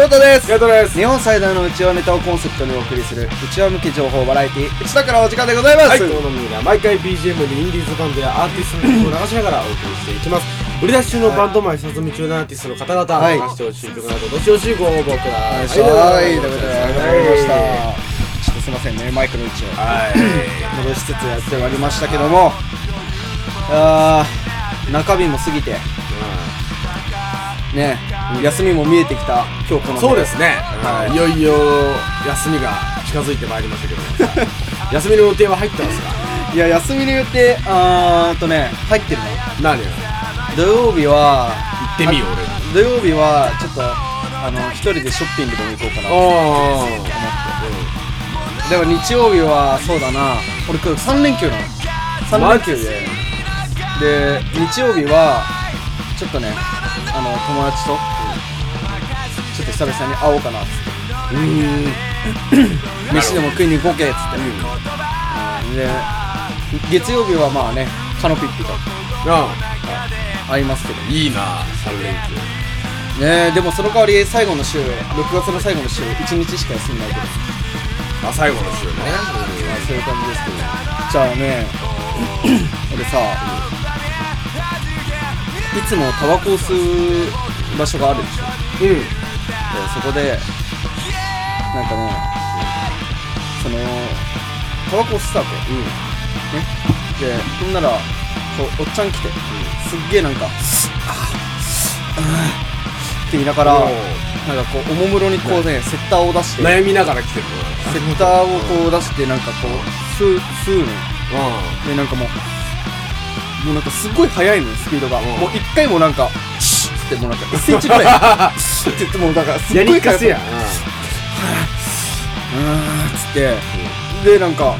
翔太です。ゲートです。日本最大のうちわネタをコンセプトにお送りするうちわ向き情報バラエティ。内田からお時間でございます、はい、この番組では毎回 BGM にインディーズバンドやアーティストの曲を流しながらお送りしていきます。売り出し中のバンドマン下積み中のアーティストの方々、はい。流してほしい曲などどしどしご応募くだはい、さい。はい、ということで、は始まりました。ちょっとすいませんね、マイクの位置を。はい。戻しつつやってまいりましたけども、あー、中日も過ぎて、ね、休みも見えてきた今日このそうですね、はい。い、よいよ休みが近づいてまいりましたけど。休みの予定は入ってますか？いや、休みの予定、あーっとね、入ってるの。何行土曜日は、ってみよう土曜日は、ちょっと、あの、一人でショッピングでも行こうかな。と思俺って。でも日曜日は、そうだな、俺今日3連休なの。3連休で。で、日曜日は、ちょっとね、あの、友達と久々に会おうかなっつって。うん飯でも食いに行こうけっつって。うんで、月曜日はまあね、カノピッピとあ会いますけど。いいな3連休ねでもその代わり最後の週、6月の最後の週、1日しか休んないけど。あ最後の週ね、まあそういう感じですけど。じゃあね、俺さ、いつもタバコを吸う場所があるでしょ。うんでそこでなんかねそのタバコを吸ったわけうんねでほんならこうおっちゃん来て、すっげえなんか「ああって言いながらおなんかこうおもむろにこうねセッターを出して悩みながら来てるセッターをこう出してなんかこう吸う吸うのでなんかもうもうなんかすっごい速いのよスピードが。うん。もう一回もなんかってもうなんか1センチぐらいシュッって言ってもうなんかすっやごいりかせや。んっつってでなんか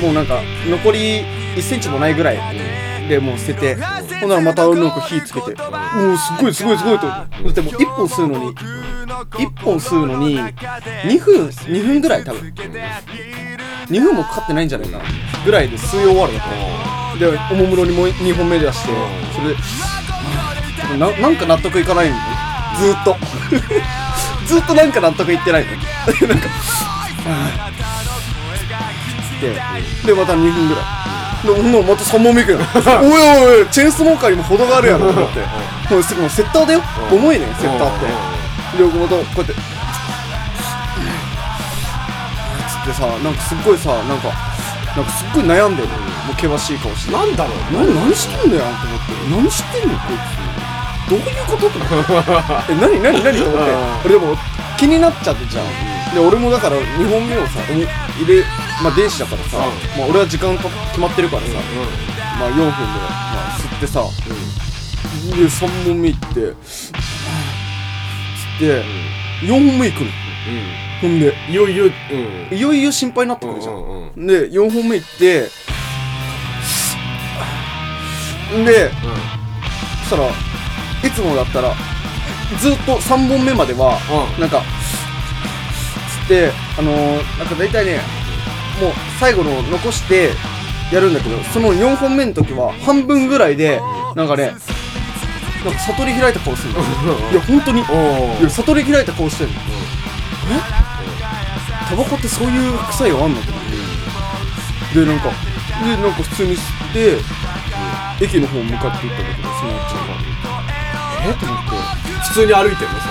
もうなんか残り1センチもないぐらいでもう捨ててほんならまたなんか火つけて。もうすごいすごいすごいとだってもう1本吸うのに1本吸うのに2分2分ぐらい多分。2分もかかってないんじゃないかな。ぐらいで吸い終わるわけ。でおもむろにもう2本目出してそれでななんか納得いかないの？ずーっと。ずーっとなんか納得いってないの？なんかつってでまた2分ぐらい。でほんならまた3本目いくよ おいおいおいチェーンスモーカーにも程があるやろと思って。もうすぐもうセッターだよ。うん。重いねセッターって。でまたこうやって。つってさなんかすっごいさなんかなんかすっごい悩んでる。のもう険しい顔して。なんだろう。な何してんだよと思って。何してんのこいつどういうことと思って。え何何何と思って。俺でも気になっちゃってじゃん。で俺もだから2本目をさお入れまあ電子だからさ、うまあ俺は時間と決まってるからさ、まあ4分で、まあ、吸ってさ、で3本目行って吸って4本目行くの。ほんで。いよいようん。いよいよ心配になってくるじゃん、うんうんで4本目行ってでそしたらいつもだったらずっと3本目まではうん。なんかつってあのー、なんか大体ねもう最後の残してやるんだけどその4本目の時は半分ぐらいでなんかねなんか悟り開いた顔するの。いや本当に。いおや悟り開いた顔してるの。え？タバコってそういう副作用あんの？と思ってでなんかでなんか普通に吸って駅の方向かって行ったんだけどそのおっちえと思って。普通に歩いてるのそ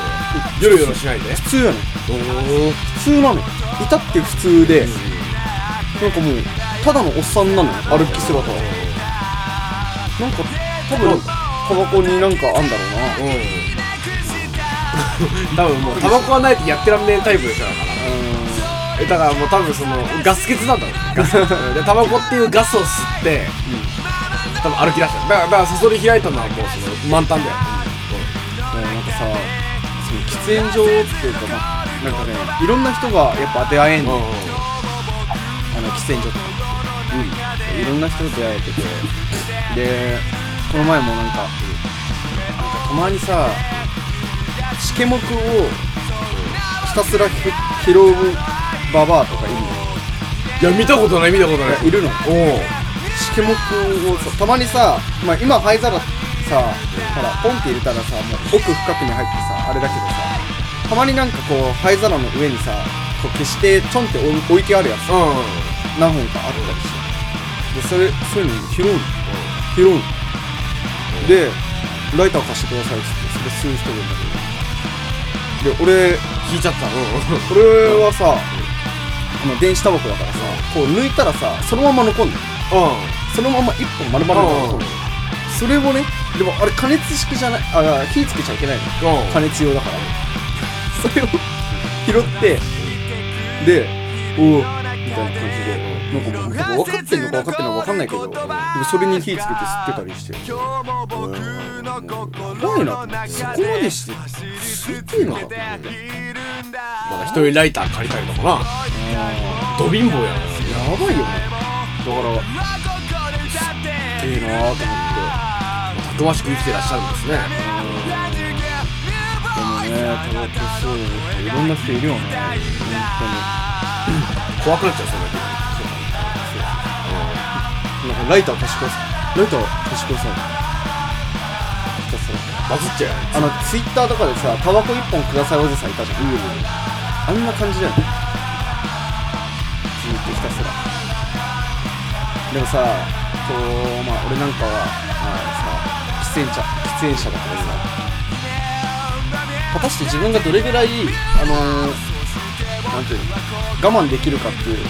れ。よろよろしないで。普通やねん。お普通なのよ。いたって普通でなんかもうただのおっさんなのよ歩き姿は。なんか多分タバコになんかあんだろうな。うん。多分もうタバコはないとやってらんねえタイプでしょだから。えだからもう多分そのガス欠なんだろう。ガス。欠でタバコっていうガスを吸って、多分歩き出した。だからだからそそり開いたのはもうその満タンだよ、さその喫煙所っていうかまあなんかねいろんな人がやっぱ出会えんの、うんあの喫煙所とか。うん。いろんな人と出会えてて。でこの前もなんか,、なんかたまにさしけもくをひたすらひ拾うババアとかいるのいや見たことない見たことない。いるの。おおしけもくをさたまにさ、まあ、今灰皿さほらポンって入れたらさもう奥深くに入ってさあれだけどさたまになんかこう灰皿の上にさこう消してちょんって置いてあるやつうん。うん何本かあったりして。でそれそういうの拾うの。拾うの。でライター貸してくださいっつってそれ吸う人いるんだけどで俺引いちゃったうんこれはさあの電子タバコだからさこう抜いたらさそのまま残んの。そのまま一本丸々残るそれをねでもあれ加熱式じゃないあ火つけちゃいけないの。うん。加熱用だから。それを拾ってでおおみたいな感じで。なんかもう分かってんのか分かってんのか分かんないけど。でもそれに火つけて吸ってたりして。うん。やばいな。そこまでして吸っていいのかって。まだ一人ライター借りたりとかな。あド貧乏ややばいよね。だからすっげえなーと思ってたくましく生きてらっしゃるんですねでもね、タバコ吸ういろんな人いるよね、本怖くなっちゃうそんな当に。なんかライター貸してください。ライター貸してください。ひたすらバズっちゃうよあの、ツイッターとかでさ、タバコ一本くださいおじさんいたじゃん。あんな感じだよね。ずーっとひたすら。でもさ、こう、まあ、俺なんかは、まあさ、喫煙者、喫煙者だからさ、果たして自分がどれぐらい、あのー、なんていうの、我慢できるかっていう、う。ん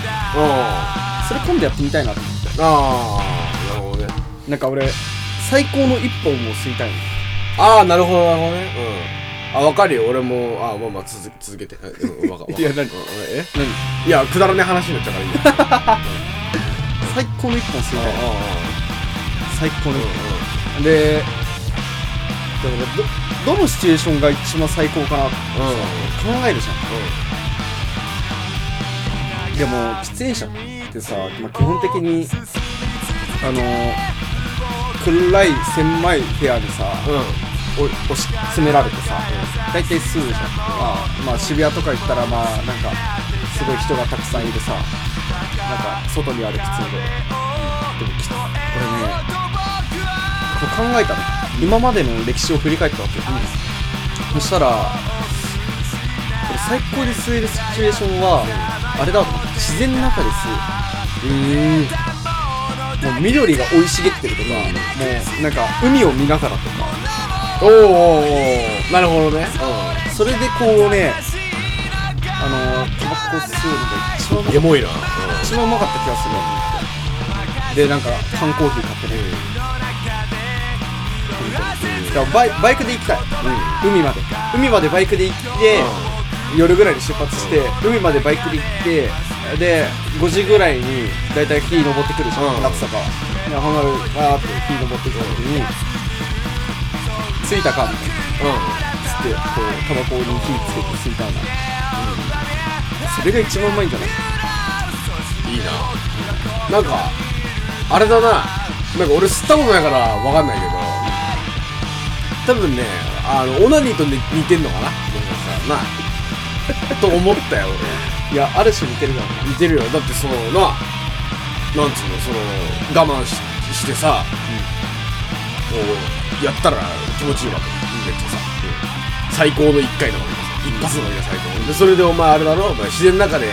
それ今度やってみたいなと思って。ああなるほどね。なんか俺、最高の一本を吸いたいの。ああなるほどなるほどね。うん。あ分かるよ。俺もあまあまあ続続けて。うんわかわかいや何うんえ？何？いやくだらねえ話になっちゃうからいいよ最高の一本吸いたい。最高の一うん本。で、だからど、どのシチュエーションが一番最高かなってうんうん考えるじゃん。でも、喫煙者ってさ、まあ、基本的に、あの暗い狭い部屋にさ、うんお押し詰められてさ、大体吸うじゃん。まあ、まあ、渋谷とか行ったら、まあ、なんか、すごい人がたくさんいるさ、なんか、外にある喫煙所。でも、きこれね、考えたの。今までの歴史を振り返ったわけよ。そしたら、これ最高に吸えるシチュエーションは、あれだと思って、自然の中で吸う。うんもう緑が生い茂ってるとか、もうなんか海を見ながらとか、おーおーなるほどねそれでこうね、あのー、タバコ吸うのが一番エモいなた一番うまかった気がする。で、なんか缶コーヒー買ってね、だからバイバイクで行きたい、海まで。海までバイクで行って、夜ぐらいに出発して、海までバイクで行って、で、5時ぐらいにだいたい日登ってくるじゃん、うん。夏とかは。で、ハンガーバーって日登ってくる時に、着いたかみたいな。つって、こう、タバコに火つけて吸いたいな。それが一番うまいんじゃない？いいな。なんかあれだな。なんか俺吸ったことないからわかんないけど多分ねあのオナニーと似似てんのかな？もしかしたらな と思ったよいや、ある種似てるから俺似てるよ。だってそのななんつうのその我慢ししてさ、こうやったら気持ちいいわけ。めっちゃさ、最高の1回なわけでさ一発のが最高。でそれでお前あれだろ？お前自然の中で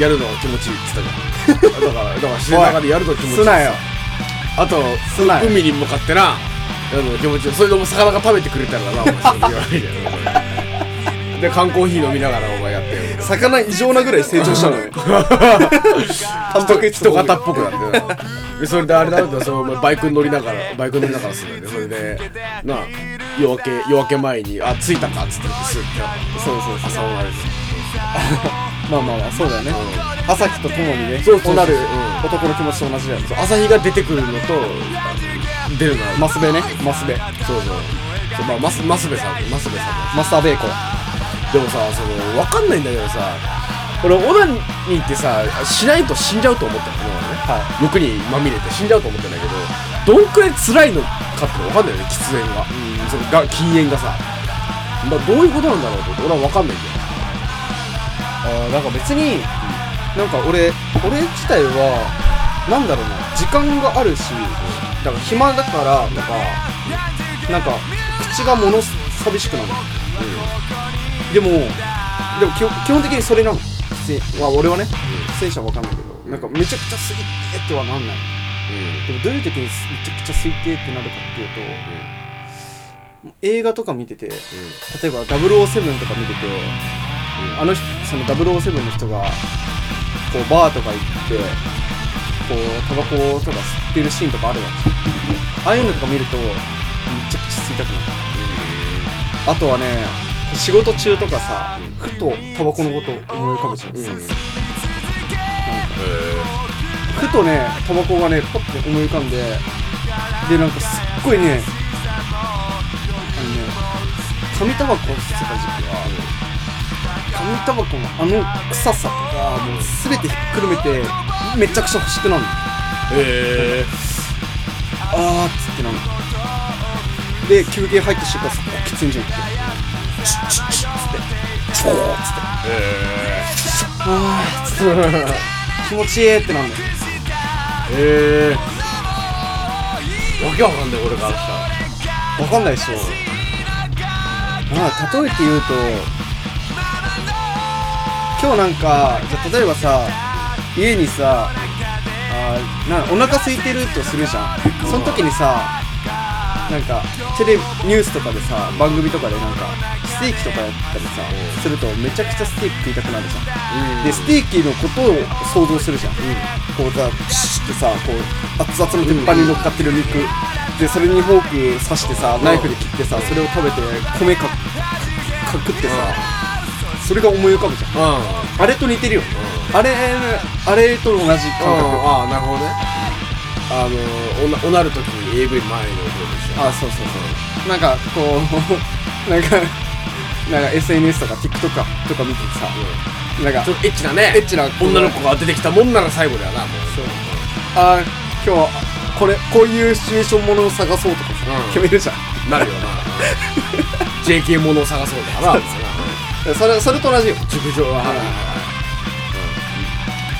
やるのが気持ちいいって言ったじゃん。だからだから自然の中でやるの気持ちいい。すなよ。あと海に向かってなの気持ちいいそれでも魚が食べてくれたらなお前それ言わないでで缶コーヒー飲みながらお前やってよ魚異常なぐらい。成長したのね。タンパク質人型っぽくなってなでそれであれだそのバイクに乗りながらバイク乗りながらするんだよそれでなあ夜明け夜明け前にあ着い。たかっつってスッてそうそうそう。朝をなるまあまあまあ、そうだよね。朝日とともにね、そうそうそうなるうん男の気持ちと同じだよね。朝日が出てくるのと出るのはマスベね、マスベ。そうそう。そうまあマスマスベさんマスベさん。マスターベーコン。でもさその分かんないんだけどさ俺オナニーってさしないと死んじゃうと思ってるのね。は欲にまみれて死んじゃうと思ってんだけどどんくらい辛いのかって分かんないよね喫煙が、そのが禁煙がさ、まあ、どういうことなんだろうと思って俺は分かんないんだよ。あーなんか別に、なんか俺、俺自体は、なんだろうな、時間があるし、だから暇だから、なんか、なんか、口がもの寂しくなる。でもでも基本的にそれなの。出演まあ俺はね出演者は分かんないけどなんかめちゃくちゃ吸いてーってはなんない。でもどういう時にめちゃくちゃ吸いてーってなるかっていうと映画とか見てて例えば007とか見ててあの人その007の人がこうバーとか行ってこうタバコとか吸ってるシーンとかあるわけ。ああいうのとか見るとめちゃくちゃ吸いたくなる。あとはね仕事中とかさふとタバコのこと思い浮かぶじゃん、なんかふとねタバコがねポッて思い浮かんででなんかすっごいねあのね紙タバコ吸ってた時期は紙タバコのあの臭さとかもう全てひっくるめてめちゃくちゃ欲しくなるのへえあーっつってなるので休憩入った瞬間すっごい喫煙所行って。チッチッチッつって。チョーっつってえあーっつって気持ちいいってなんだよへえわけわかんない俺からしたらわかんないでしょ。まあ例えて言うと今日なんかじゃあ例えばさ家にさなお腹空いてるとするじゃん。その時にさなんかテレビニュースとかでさ番組とかでなんかステーキとかやったりさするとめちゃくちゃステーキ食いたくなるじゃん。でステーキのことを想像するじゃん、こうさシュッてさこう熱々の鉄板に乗っかってる肉。でそれにフォーク刺してさナイフで切ってさそれを食べて米かかくってさそれが思い浮かぶじゃん。うん。あれと似てるよあれあれと同じ感覚。ああなるほどね。あのおなおなるときに AV 前の方でしょ。あそうそうそう。なんかこう なんかなんか SNS とか TikTok とか見てさなんかちょっとエッチなねエッチな女の子が出てきたもんなら最後だよなもう。そう。あー今日はこれこういうシチュエーションものを探そうとかさ、うん。決めるじゃん。なるよな。JK ものを探そうだからな。それそれと同じよ。熟女は。はいはいはい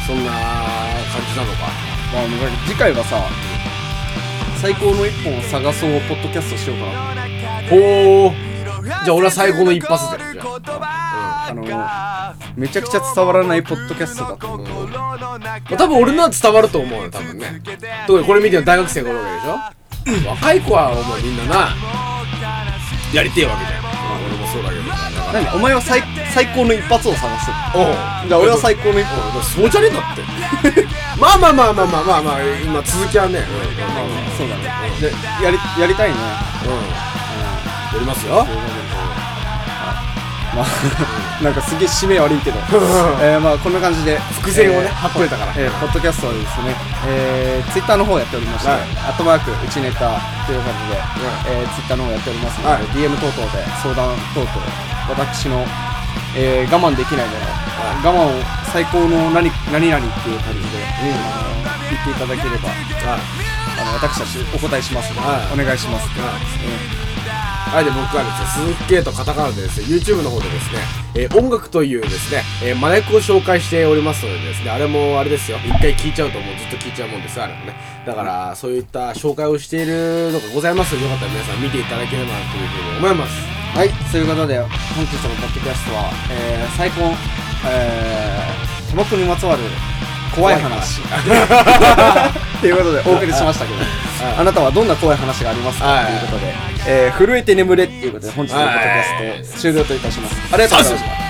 そんな感じなのか。まあ、次回はさ最高の一本を探そうポッドキャストしようかな。ほう。じゃあ俺は最高の一発だよじゃああのめちゃくちゃ伝わらないポッドキャストだと思う。多分俺のは伝わると思うよ多分ね。特にこれ見てる大学生がおるわけでしょ？若い子はお前みんなな。やりてえわけじゃん、何お前は最最高の一発を探すおう。じゃあ俺は最高の一本。うんそうじゃねえんだって。まあまあまあまあまあまあまあ今続きはね。うん。そうだね。でやりやりたいね。うん。やりますよ。まあなんかすげえ締め悪いけど。えーまあこんな感じで。伏線をねえー貼っといたから。えーポッドキャストはですね、えー、ツイッターの方やっておりまして、はい。アットマークうちネタという感じで、えー、ツイッターの方やっておりますので、はい。DM 等々で相談等々私の、えー、我慢できないもの、我慢を最高の何何々っていう感じで、あの言っていただければあの私たちお答えします。ので、はい。お願いします、はい、で、僕はですね、鈴木圭とカタカナでですね、YouTube の方でですね、えー音楽というですね、えーマネックを紹介しておりますのでですね、あれもあれですよ、一回聞いちゃうともうずっと聞いちゃうもんです、あれもね。だから、そういった紹介をしているのがございますので、よかったら皆さん見ていただければなというふうに思います。はい、そういうことで本日のポッドキャストは、えー、最高、えー、タバコにまつわる怖い話。っていうことで お送りしましたけど、あなたはどんな怖い話がありますか？はい。ということで、えー、震えて眠れっていうことで本日のポッドキャストを終了といたします。ありがとうございました